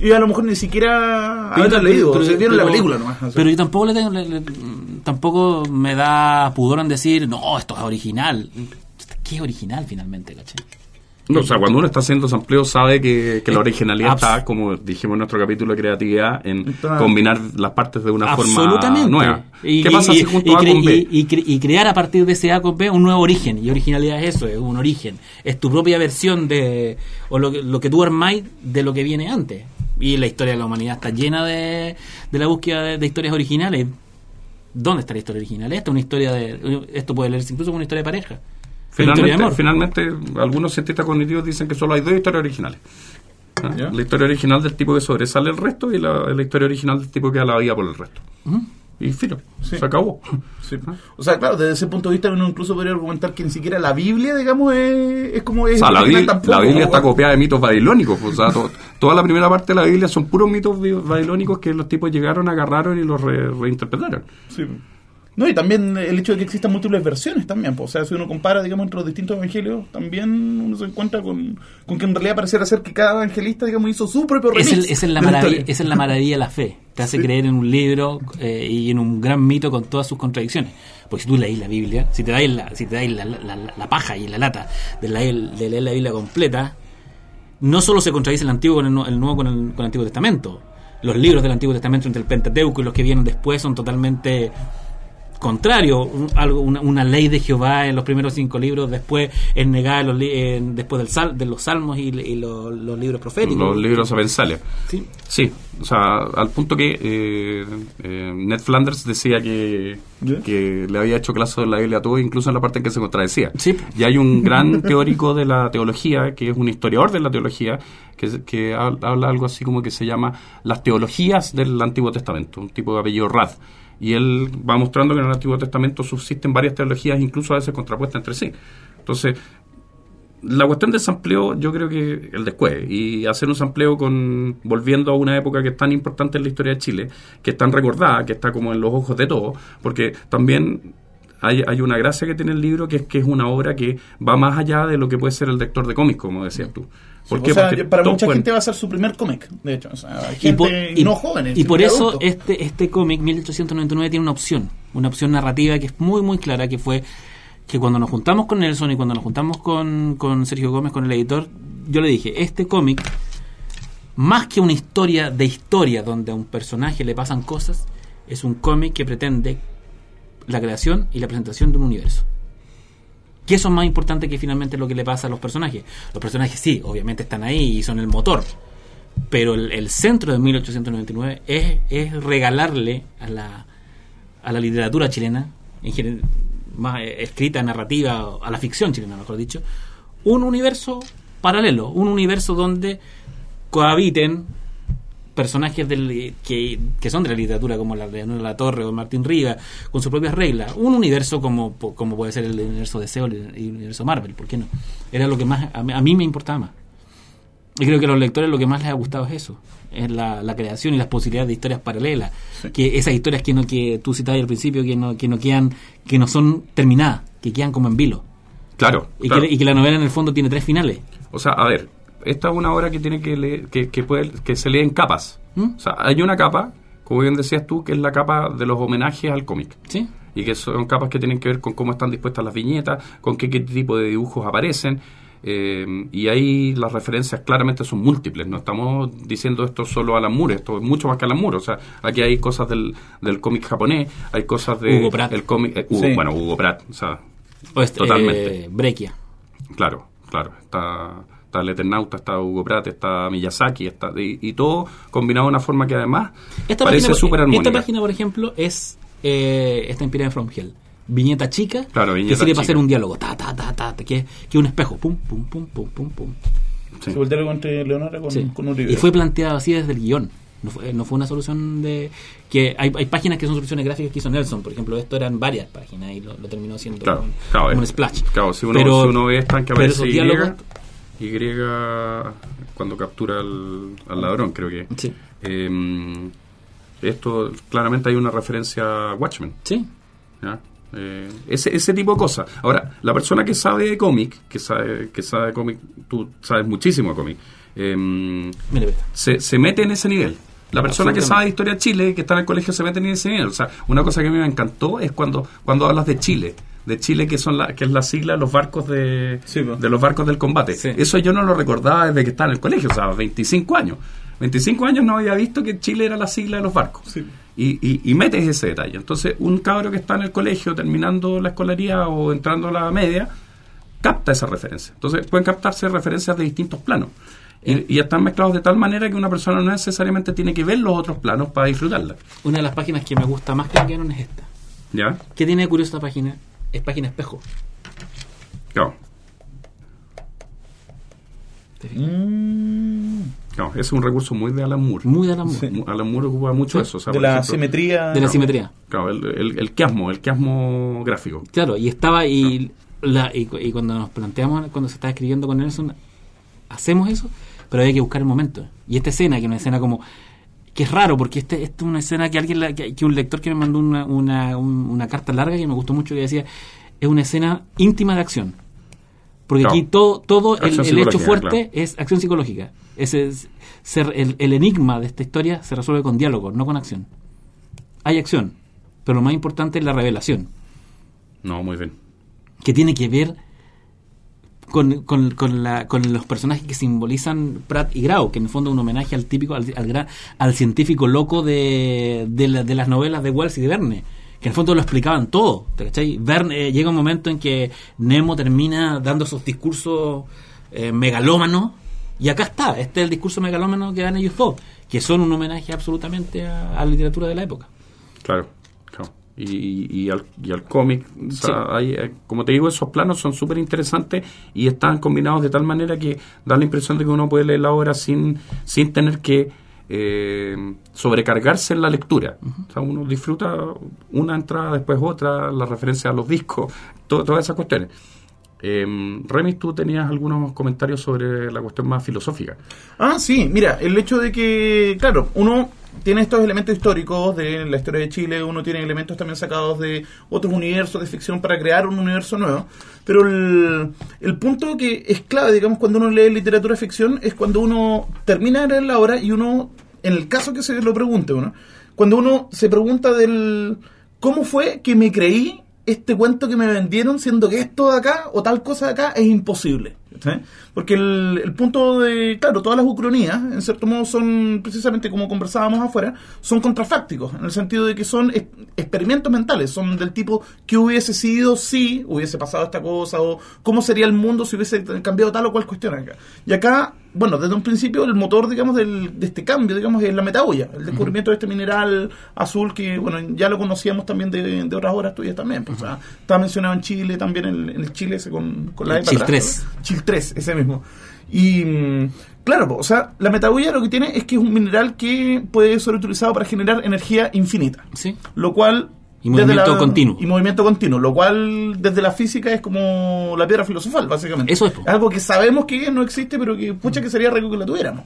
Y a lo mejor ni siquiera Pero- haberla leído, pero- o sea, vieron la película nomás. o sea. Pero yo tampoco le tengo, le- le- tampoco me da pudor en decir, no, esto es original. ¿Qué es original finalmente, cachai? No, o sea, cuando uno está haciendo sampleo sabe que, que la Eh, originalidad abs- está, como dijimos en nuestro capítulo de creatividad, en combinar las partes de una forma nueva. Y, ¿Qué pasa y- si junto y A cre- con B? y- y cre- y crear a partir de ese A con B un nuevo origen. Y originalidad es eso, es un origen. Es tu propia versión de. o lo que, lo que tú armáis de lo que viene antes. Y la historia de la humanidad está llena de, de la búsqueda de, de historias originales. ¿Dónde está la historia original? Esta es una historia de. Esto puede leerse incluso como una historia de pareja. Finalmente, amor. finalmente, algunos cientistas cognitivos dicen que solo hay dos historias originales. ¿Ah? La historia original del tipo que sobresale el resto y la, la historia original del tipo que da la vida por el resto. Y filo, Sí. se acabó. Sí. (laughs) O sea, claro, desde ese punto de vista uno incluso podría argumentar que ni siquiera la Biblia, digamos, es, es como es O sea, la, Biblia- tampoco, la Biblia está copiada de mitos babilónicos. pues, o sea, to- toda la primera parte de la Biblia son puros mitos bi- babilónicos que los tipos llegaron, agarraron y los re- reinterpretaron. Sí. No, y también el hecho de que existan múltiples versiones también. pues, O sea, si uno compara, digamos, entre los distintos evangelios, también uno se encuentra con, con que en realidad pareciera ser que cada evangelista, digamos, hizo su propio remix. Es, el- es en la maravilla, es la maravilla de la fe. Te hace Sí. creer en un libro eh, y en un gran mito con todas sus contradicciones. Porque si tú leís la Biblia, si te dais la, si te dais la, la- la- la paja y la lata de, de leer la Biblia completa, no solo se contradice el antiguo con el, el nuevo con el, con el Antiguo Testamento. Los libros del Antiguo Testamento entre el Pentateuco y los que vienen después son totalmente contrario, un- algo, una, una ley de Jehová en los primeros cinco libros, después es negada los li- en- después del sal, de los salmos y, y los, los libros proféticos. Los libros sapensales. Sí. Sí, o sea, al punto que eh, eh, Ned Flanders decía que, que le había hecho clase de la Biblia a todo, incluso en la parte en que se contradecía. Sí. Y hay un gran (laughs) teórico de la teología, que es un historiador de la teología, que, que hab- habla algo así como que se llama las teologías del Antiguo Testamento, un tipo de apellido Rad. Y él va mostrando que en el Antiguo Testamento subsisten varias teologías, incluso a veces contrapuestas entre sí. Entonces, la cuestión del sampleo, yo creo que el después, y hacer un sampleo con volviendo a una época que es tan importante en la historia de Chile, que es tan recordada, que está como en los ojos de todos, porque también hay, hay una gracia que tiene el libro, que es que es una obra que va más allá de lo que puede ser el lector de cómics, como decías tú. ¿Por Sí, qué? o sea, Porque para mucha gente va a ser su primer cómic, de hecho. O sea, hay Y por, y- no jóvenes. y por eso adultos. este, este cómic 1899 tiene una opción, una opción narrativa que es muy muy clara, que fue que cuando nos juntamos con Nelson y cuando nos juntamos con, con Sergio Gómez, con el editor, yo le dije, este cómic, más que una historia de historia donde a un personaje le pasan cosas, es un cómic que pretende la creación y la presentación de un universo. Que eso es más importante que finalmente lo que le pasa a los personajes. Los personajes sí, obviamente están ahí y son el motor. Pero el, el centro de 1899 es, es regalarle a la, a la literatura chilena, en más eh, escrita, narrativa, a la ficción chilena, mejor dicho, un universo paralelo, un universo donde cohabiten personajes del, que, que son de la literatura como la Leonora La Torre o Martín Riga con sus propias reglas. Un universo como, como puede ser el universo de SEO y el universo Marvel ¿por qué no? era lo que más a mí, a mí me importaba más. Y creo que a los lectores lo que más les ha gustado es eso es la, la creación y las posibilidades de historias paralelas que esas historias que no que tú citabas al principio que no que no quedan que no son terminadas que quedan como en vilo. Claro, y, claro. Que, y que la novela en el fondo tiene tres finales. O sea, a ver, esta es una obra que tiene que leer, que, que, puede, que se lee en capas. ¿Mm? O sea, hay una capa, como bien decías tú, que es la capa de los homenajes al cómic. ¿sí? y que son capas que tienen que ver con cómo están dispuestas las viñetas, con qué, qué tipo de dibujos aparecen. eh, y ahí las referencias claramente son múltiples. No estamos diciendo esto solo a Alan Moore, esto es mucho más que Alan Moore. O sea, aquí hay cosas del, del cómic japonés, hay cosas de. Hugo Pratt. El cómic, eh, Hugo- Sí. Bueno, Hugo Pratt. O sea, O este, Totalmente. eh, Brequia claro, claro. Está, está el Eternauta, está Hugo Pratt, está Miyazaki, está, y, y todo combinado de una forma que además Esta parece súper armónica. Esta página, por ejemplo, es eh, está inspirada en From Hell. Viñeta chica, Claro, que viñeta sirve para hacer un diálogo, ta, ta, ta, ta, que, que es un espejo, pum, pum, pum, pum, pum, pum. Sí. Se voltea algo entre Leonora con, Sí. con Uribe. Y fue planteado así desde el guion. No fue, no fue una solución de... que hay, hay páginas que son soluciones gráficas que hizo Nelson, por ejemplo, esto eran varias páginas y lo, lo terminó haciendo Claro, un, claro, un es- splash. Claro, si uno, Pero- si uno ve esta que pero aparece esos Y, cuando captura al, al ladrón, creo que. Sí. Eh, esto claramente hay una referencia a Watchmen. Sí, ¿ya? Eh, ese, ese tipo de cosas. Ahora, la persona que sabe de cómic, que sabe, que sabe de cómic, tú sabes muchísimo de cómic, eh, se, se mete en ese nivel. La persona que sabe de historia de Chile, que está en el colegio, se mete en ese nivel. O sea, una cosa que a mí me encantó es cuando, cuando hablas de Chile. De Chile, que son la, que es la sigla de los barcos de, Sí, pues. de los barcos del combate. Sí. Eso yo no lo recordaba desde que estaba en el colegio, o sea, 25 años. 25 años no había visto que Chile era la sigla de los barcos. Sí. Y, y, y metes ese detalle. Entonces, un cabro que está en el colegio, terminando la escolaría o entrando a la media, capta esa referencia. Entonces, pueden captarse referencias de distintos planos. Y, y están mezclados de tal manera que una persona no necesariamente tiene que ver los otros planos para disfrutarla. Una de las páginas que me gusta más que la guion es esta. ¿Ya? ¿Qué tiene de curioso esta página? Es página espejo. Claro. Mm, ese es un recurso muy de Alan Moore. Muy de Alan Moore. Sí. Alan Moore ocupa mucho Sí. eso. o sea, de por la ejemplo, simetría. De la simetría. Claro, el, el, el quiasmo, el quiasmo gráfico. Claro, y estaba y, la, y, y cuando nos planteamos, cuando se estaba escribiendo con Nelson, hacemos eso, pero había que buscar el momento. Y esta escena, que es una escena como que es raro porque este, esta es una escena que alguien que, que un lector que me mandó una, una, un- una carta larga que me gustó mucho que decía es una escena íntima de acción. Porque aquí todo todo el, hecho fuerte claro. es acción psicológica. Ese es, ser- el, el enigma de esta historia se resuelve con diálogo no con acción. Hay acción pero lo más importante es la revelación. No, muy bien. que tiene que ver con, con, con, la- con los personajes que simbolizan Pratt y Grau, que en el fondo es un homenaje al típico, al, al, gran- al científico loco de, de, la- de las novelas de Wells y de Verne, que en el fondo lo explicaban todo. ¿te? Verne, eh, llega un momento en que Nemo termina dando esos discursos eh, megalómanos. Y acá está, este es el discurso megalómano que dan ellos dos, que son un homenaje absolutamente a, a la literatura de la época. Claro. Y, y al, y al cómic, o sea, hay, eh, como te digo, esos planos son súper interesantes y están combinados de tal manera que da la impresión de que uno puede leer la obra sin, sin tener que eh, sobrecargarse en la lectura. O sea, uno disfruta una entrada, después otra, la referencia a los discos, to- todas esas cuestiones. Eh, Remis, tú tenías algunos comentarios sobre la cuestión más filosófica. Ah, sí, mira, el hecho de que, claro, uno tiene estos elementos históricos de la historia de Chile, uno tiene elementos también sacados de otros universos de ficción para crear un universo nuevo, pero el, punto que es clave, digamos, cuando uno lee literatura ficción es cuando uno termina de leer la obra y uno, en el caso que se lo pregunte uno, cuando uno se pregunta del cómo fue que me creí este cuento que me vendieron siendo que esto de acá o tal cosa de acá es imposible. ¿Sí? Porque el, el punto de, claro, todas las ucronías, en cierto modo, son precisamente como conversábamos afuera, son contrafácticos, en el sentido de que son es- experimentos mentales, son del tipo que hubiese sido si hubiese pasado esta cosa o cómo sería el mundo si hubiese cambiado tal o cual cuestión acá. Y acá, bueno, desde un principio el motor, digamos, del, de este cambio, digamos, es la metaboya, el descubrimiento de este mineral azul que, bueno, ya lo conocíamos también de, de otras obras tuyas también. pues, o sea, estaba mencionado en Chile también, en, en el Chile ese con, con la Chil atrás, 3. ¿no? Chil 3, ese mismo. Y claro, po, o sea, la metaboya lo que tiene es que es un mineral que puede ser utilizado para generar energía infinita. ¿Sí? Lo cual... Y movimiento continuo. Y movimiento continuo, lo cual desde la física es como la piedra filosofal, básicamente. Eso es. Algo que sabemos que no existe, pero que pucha que sería rico que la tuviéramos.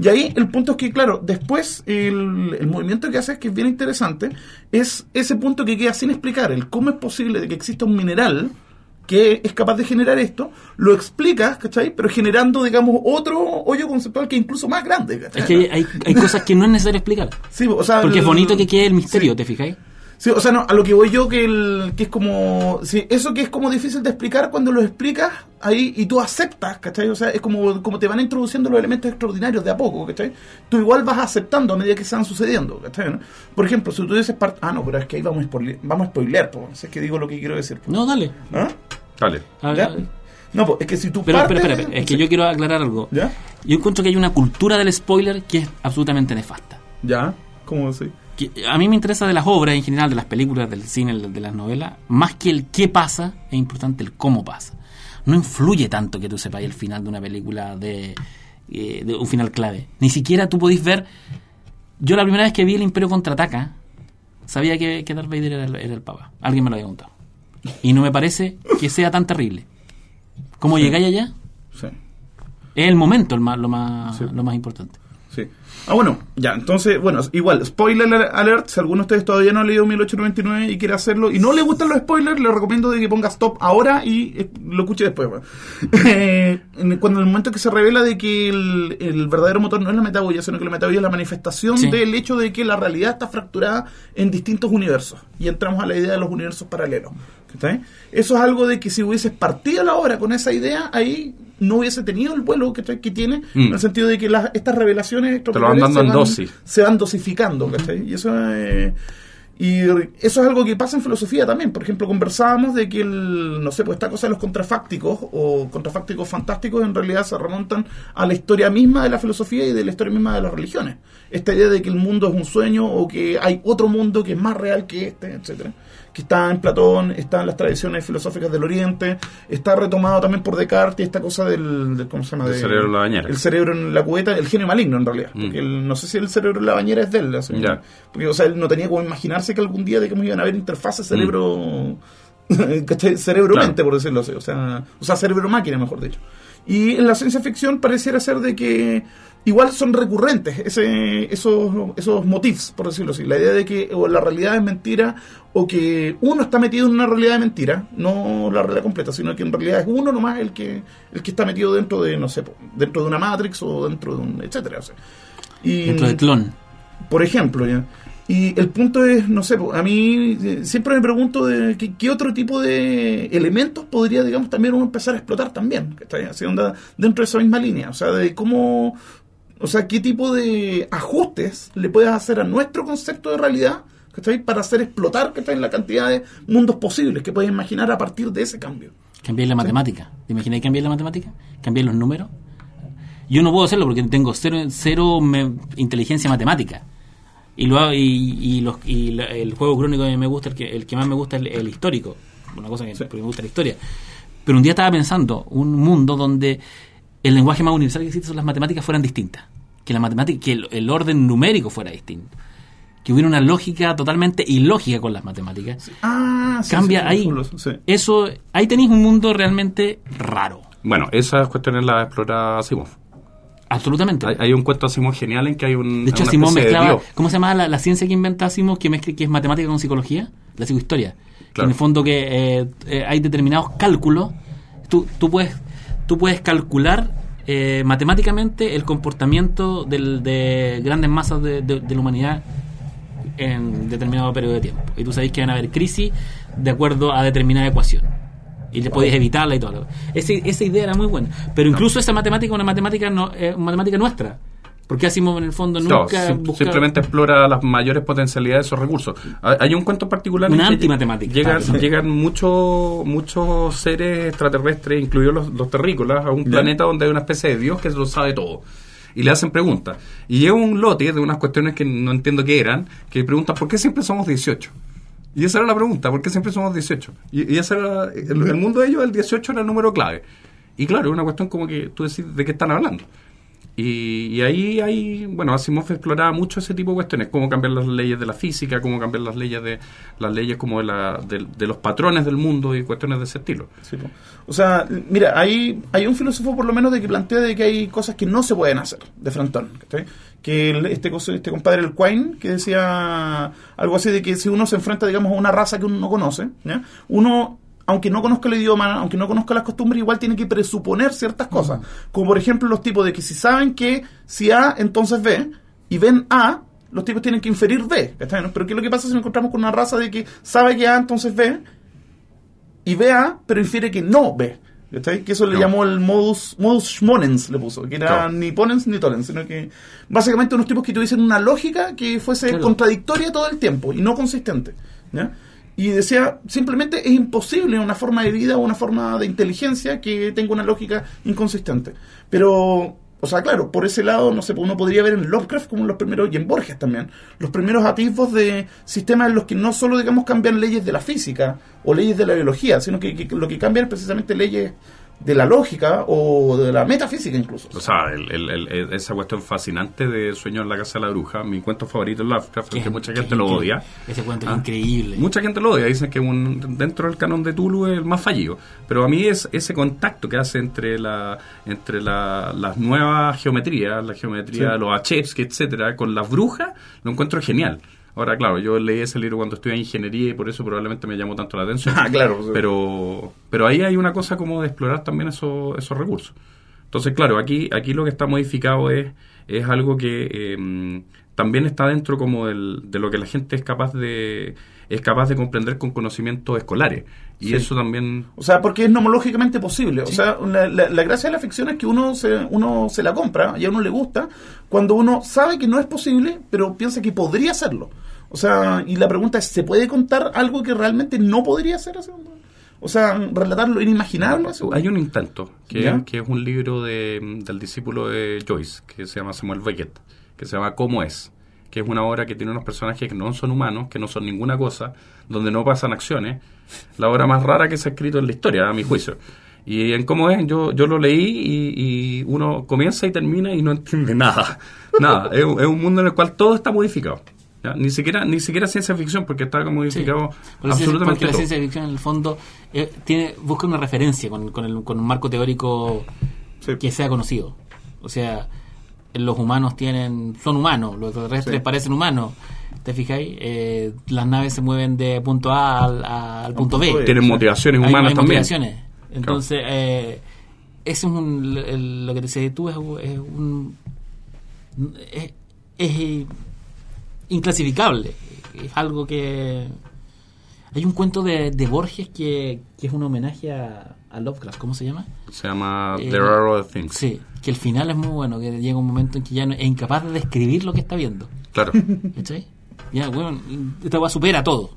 Y ahí el punto es que, claro, después el, el movimiento que hace, que es bien interesante, es ese punto que queda sin explicar, el cómo es posible de que exista un mineral que es capaz de generar esto, lo explicas, ¿cachai? Pero generando, digamos, otro hoyo conceptual que es incluso más grande, ¿cachai? Es que hay, hay cosas que no es necesario explicar. Sí, o sea, Porque es bonito que quede el misterio, Sí. ¿te fijáis? Sí, o sea, no, a lo que voy yo que el que es como sí, eso que es como difícil de explicar cuando lo explicas ahí y tú aceptas, ¿cachai? O sea, es como, como te van introduciendo los elementos extraordinarios de a poco, ¿cachai? Tú igual vas aceptando a medida que se van sucediendo, ¿cachai? ¿no? Por ejemplo, si tú dices part- ah, no, pero es que ahí vamos a spoilear, vamos a spoilear, pues, es que digo lo que quiero decir. No, dale. ¿Ah? Dale. ¿Ya? No, pues es que si tú Pero, partes- espera, es que yo quiero aclarar algo. ¿Ya? Yo encuentro que hay una cultura del spoiler que es absolutamente nefasta. ¿Ya? ¿Cómo así? Que a mí me interesa de las obras en general, de las películas, del cine, de las novelas, más que el qué pasa, es importante el cómo pasa. No influye tanto que tú sepas el final de una película de, eh, de un final clave. Ni siquiera tú podís ver. Yo la primera vez que vi el Imperio contraataca, sabía que, que Darth Vader era el, era el Papa. Alguien me lo había contado. Y no me parece que sea tan terrible. ¿Cómo llegáis allá? Sí. Es el momento el más, lo, más, Sí. lo más importante. Ah, bueno, ya, entonces, bueno, igual, spoiler alert, si alguno de ustedes todavía no ha leído 1899 y quiere hacerlo y no le gustan los spoilers, le recomiendo de que ponga stop ahora y eh, lo escuche después. bueno. (laughs) Eh, en- cuando en el momento que se revela de que el, el verdadero motor no es la metaboya, sino que la metaboya es la manifestación Sí. del hecho de que la realidad está fracturada en distintos universos y entramos a la idea de los universos paralelos. Eso es algo de que si hubieses partido la obra con esa idea, ahí no hubiese tenido el vuelo ¿cachai? que tiene, Mm. en el sentido de que las, estas revelaciones Te lo van dando se en dosis. se van dosificando, ¿cachai? Y eso es, y eso es algo que pasa en filosofía también. Por ejemplo, conversábamos de que el, no sé, pues esta cosa de los contrafácticos o contrafácticos fantásticos en realidad se remontan a la historia misma de la filosofía y de la historia misma de las religiones. Esta idea de que el mundo es un sueño o que hay otro mundo que es más real que este, etcétera que está en Platón, está en las tradiciones filosóficas del Oriente, está retomado también por Descartes esta cosa del, del- ¿cómo se llama? El cerebro en la bañera. El cerebro en la cubeta, el genio maligno en realidad. Mm. Porque el- no sé si el cerebro en la bañera es de él. Porque, o sea, él no tenía como imaginarse que algún día de cómo iban a haber interfaces cerebro... (laughs) ¿cachai? Cerebro-mente, Claro. por decirlo así. O sea, o sea cerebro-máquina, mejor dicho. Y en la ciencia ficción pareciera ser de que igual son recurrentes ese, esos, esos motifs, por decirlo así. La idea de que o la realidad es mentira o que uno está metido en una realidad de mentira, no la realidad completa, sino que en realidad es uno nomás el que, el que está metido dentro de, no sé, dentro de una Matrix o dentro de un, etcétera. o sea. Y, Dentro de clon. por ejemplo, ¿ya? Y el punto es, no sé, a mí eh, siempre me pregunto de qué, qué otro tipo de elementos podría, digamos, también uno empezar a explotar también, ¿cachai? Así, onda, dentro de esa misma línea, o sea, de cómo, o sea, qué tipo de ajustes le puedes hacer a nuestro concepto de realidad ¿cachai? Para hacer explotar ¿cachai? la cantidad de mundos posibles que puedes imaginar a partir de ese cambio. Cambiar la matemática. ¿Te imaginas cambiar la matemática? ¿Cambiar los números? Yo no puedo hacerlo porque tengo cero, cero me- inteligencia matemática. Y, lo, y, y los, y la- el juego crónico que me gusta, el que, el que más me gusta es el, el histórico. Una cosa que me gusta la historia. Pero un día estaba pensando un mundo donde el lenguaje más universal que existe son las matemáticas fueran distintas. Que la matemática, que el, el orden numérico fuera distinto. Que hubiera una lógica totalmente ilógica con las matemáticas. Ah, sí, Cambia sí, ahí. Eso, ahí tenéis un mundo realmente raro. Bueno, esas cuestiones las explora Asimov. Absolutamente. Hay, hay un cuento de Asimov genial en que hay un. de hecho, Asimov mezclaba. ¿Cómo se llama la, la ciencia que inventa Asimov que mezcla que es matemática con psicología? La psicohistoria. Que Claro. en el fondo que eh, eh, hay determinados cálculos. Tú, tú, puedes, tú puedes calcular eh, matemáticamente el comportamiento del- de grandes masas de, de- de la humanidad en determinado periodo de tiempo. Y tú sabes que van a haber crisis de acuerdo a determinada ecuación. Y le podéis evitarla y todo. Ese- esa idea era muy buena. Pero incluso esa matemática es una matemática, no, eh, una matemática nuestra. Porque Asimov en el fondo nunca busca- simplemente explora las mayores potencialidades de esos recursos. Hay un cuento particular Una antimatemática. Llegan, Claro. llegan muchos muchos seres extraterrestres, incluidos los, los terrícolas, a un planeta donde hay una especie de Dios que lo sabe todo. Y le hacen preguntas. Y llega un lote de unas cuestiones que no entiendo qué eran, que preguntan por qué siempre somos 18. Y esa era la pregunta, ¿por qué siempre somos 18? Y, ese era, en el mundo de ellos el 18 era el número clave. Y claro, es una cuestión como que tú decís de qué están hablando. Y, y ahí hay, bueno, Asimov exploraba mucho ese tipo de cuestiones, cómo cambiar las leyes de la física, cómo cambiar las leyes de las leyes como de, la, de, los patrones del mundo y cuestiones de ese estilo. Sí. O sea, mira, hay, hay un filósofo por lo menos de que plantea de que hay cosas que no se pueden hacer de frontón. ¿cachai? Que el- este, este compadre, el Quine, que decía algo así de que si uno se enfrenta, digamos, a una raza que uno no conoce, ¿ya? uno, aunque no conozca el idioma, aunque no conozca las costumbres, igual tiene que presuponer ciertas cosas. Como por ejemplo los tipos de que si saben que si A, entonces B, y ven A, los tipos tienen que inferir B. Pero ¿qué es lo que pasa si nos encontramos con una raza de que sabe que A, entonces B, y ve A, pero infiere que no ve. ¿Cachai? Que eso le No. llamó el modus, modus schmonens, le puso, que era Claro. ni ponens ni tolens, sino que básicamente unos tipos que tuviesen una lógica que fuese Claro. contradictoria todo el tiempo y no consistente. ¿ya? Y decía, simplemente es imposible una forma de vida o una forma de inteligencia que tenga una lógica inconsistente. Pero, o sea, claro, por ese lado, no sé, uno podría ver en Lovecraft como los primeros, y en Borges también, los primeros atisbos de sistemas en los que no solo, digamos, cambian leyes de la física o leyes de la biología, sino que, que lo que cambian es precisamente leyes de la lógica o de la metafísica incluso. O sea, el- el- el- esa cuestión fascinante de Sueño en la Casa de la Bruja, mi cuento favorito es Lovecraft, que mucha gente lo odia. Ese cuento Ah. es increíble. Mucha gente lo odia, dicen que un- dentro del canon de Tulu es el más fallido. Pero a mí es ese contacto que hace entre la entre la- las nuevas geometrías, la geometría Sí. de los Achevsky, etcétera, con las brujas, lo encuentro genial. Ahora, claro, yo leí ese libro cuando estudié ingeniería y por eso probablemente me llamó tanto la atención. (laughs) Ah, claro. Pero, pero ahí hay una cosa como de explorar también esos, esos recursos. Entonces, claro, aquí, aquí lo que está modificado es, es algo que eh, también está dentro como del- de lo que la gente es capaz de es capaz de comprender con conocimientos escolares. Y Sí. eso también... O sea, porque es nomológicamente posible. O sea, la, la- la gracia de la ficción es que uno se, uno se la compra y a uno le gusta cuando uno sabe que no es posible, pero piensa que podría hacerlo. O sea, y la pregunta es, ¿se puede contar algo que realmente no podría ser? O sea, relatar lo inimaginable. Hay un intento, que, que es un libro de, del discípulo de Joyce, que se llama Samuel Beckett, que se llama ¿Cómo es? que es una obra que tiene unos personajes que no son humanos, que no son ninguna cosa, donde no pasan acciones. La obra más rara que se ha escrito en la historia, a mi juicio. Y en cómo es, yo, yo lo leí y, y uno comienza y termina y no entiende (laughs) nada. Nada. Es, un- es un mundo en el cual todo está modificado. ¿ya? Ni siquiera ni siquiera ciencia ficción, porque está modificado ciencia- absolutamente porque la ciencia ficción en el fondo eh, tiene busca una referencia con, con, el- con un marco teórico Sí. que sea conocido. O sea, los humanos tienen son humanos, los extraterrestres Sí. parecen humanos. ¿Te fijáis? Eh, las naves se mueven de punto A al, a- al punto B. punto B. Tienen motivaciones Hay- humanas hay también. motivaciones. Entonces, eh, eso es un, el- lo que te decía tú es, es un es, es inclasificable. Es algo que hay un cuento de, de Borges que, que es un homenaje a, a Lovecraft. ¿Cómo se llama? Se llama Eh, There Are Other Things. Sí, que el final es muy bueno, que llega un momento en que ya no, es incapaz de describir lo que está viendo. Claro. Ya, weón, esta weá supera todo.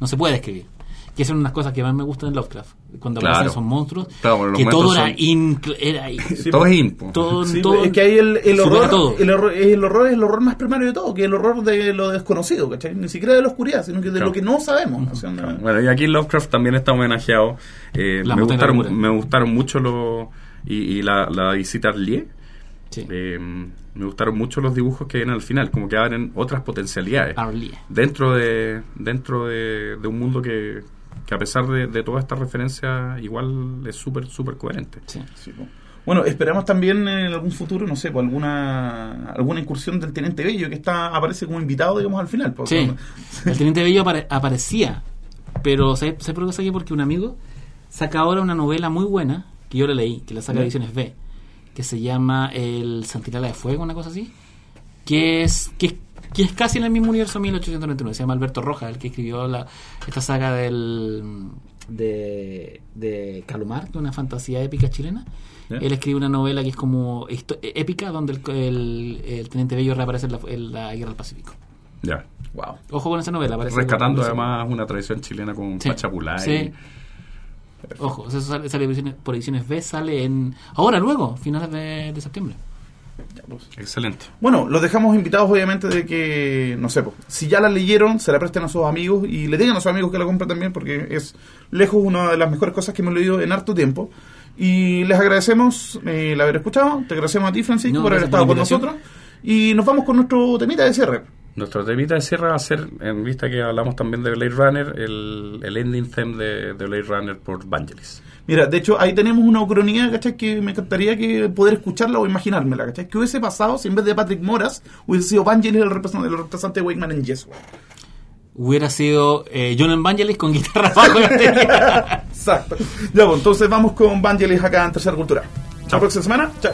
No se puede escribir. Que son unas cosas que más me gustan de Lovecraft. Cuando Claro. aparecen esos monstruos, Claro, que todo era, son- incl- era (laughs) todo es impo. todo, Sí, todo es que hay el, el horror, todo. el horror, el horror es el horror más primario de todo, que es el horror de lo desconocido, ¿cachai? Ni siquiera de la oscuridad, sino que de Claro. lo que no sabemos. O sea, no- Bueno, y aquí Lovecraft también está homenajeado. Eh, me, gustaron, me gustaron mucho los. Y, y la, la visita al Lie. Sí. Eh, me gustaron mucho los dibujos que vienen al final, como que abren otras potencialidades. Arlie. Dentro de dentro de, de un mundo que, que a pesar de, de toda esta referencia, igual es súper, súper coherente. Sí. Sí, po. Bueno, esperamos también en algún futuro, no sé, pues alguna alguna incursión del Teniente Bello que está aparece como invitado, digamos, al final. pues, Sí, ¿no? el Teniente Bello apare- aparecía, pero ¿sabes ¿sabes por qué saqué? Porque un amigo saca ahora una novela muy buena, que yo la leí, que la saca. Ediciones B, que se llama El Centinela de Fuego, una cosa así, que es, que, es- que es casi en el mismo universo 1899, se llama Alberto Rojas, el que escribió la, esta saga del de, de Calumar, es una fantasía épica chilena. Él escribe una novela que es como histo- épica, donde el, el- el Teniente Bello reaparece en la, en la Guerra del Pacífico. Ya. Wow. Ojo con esa novela. Rescatando además una tradición chilena con Sí. Pachapulay. Sí. Ojo, eso sale, sale por ediciones- por ediciones B, sale en. Ahora, luego, finales de, de septiembre. Excelente. Bueno, los dejamos invitados obviamente de que, no sé, pues, si ya la leyeron, se la presten a sus amigos y le digan a sus amigos que la compren también porque es lejos una de las mejores cosas que hemos leído en harto tiempo. Y les agradecemos eh, el haber escuchado, te agradecemos a ti Francisco No, por haber estado con nosotros y nos vamos con nuestro temita de cierre. Nuestro temita de cierre va a ser, en vista que hablamos también de Blade Runner, el, el ending theme de, de Blade Runner por Vangelis. Mira, de hecho ahí tenemos una ucronía, ¿cachai? Que me encantaría que poder escucharla o imaginármela, ¿cachai? Que hubiese pasado si en vez de Patrick Moras hubiese sido Vangelis el representante, el representante de Wakeman en Yes. Hubiera sido eh, John Evangelis con guitarra bajo. (laughs) Exacto. Ya, pues entonces vamos con Vangelis acá en Tercera Cultura. La próxima semana, chao.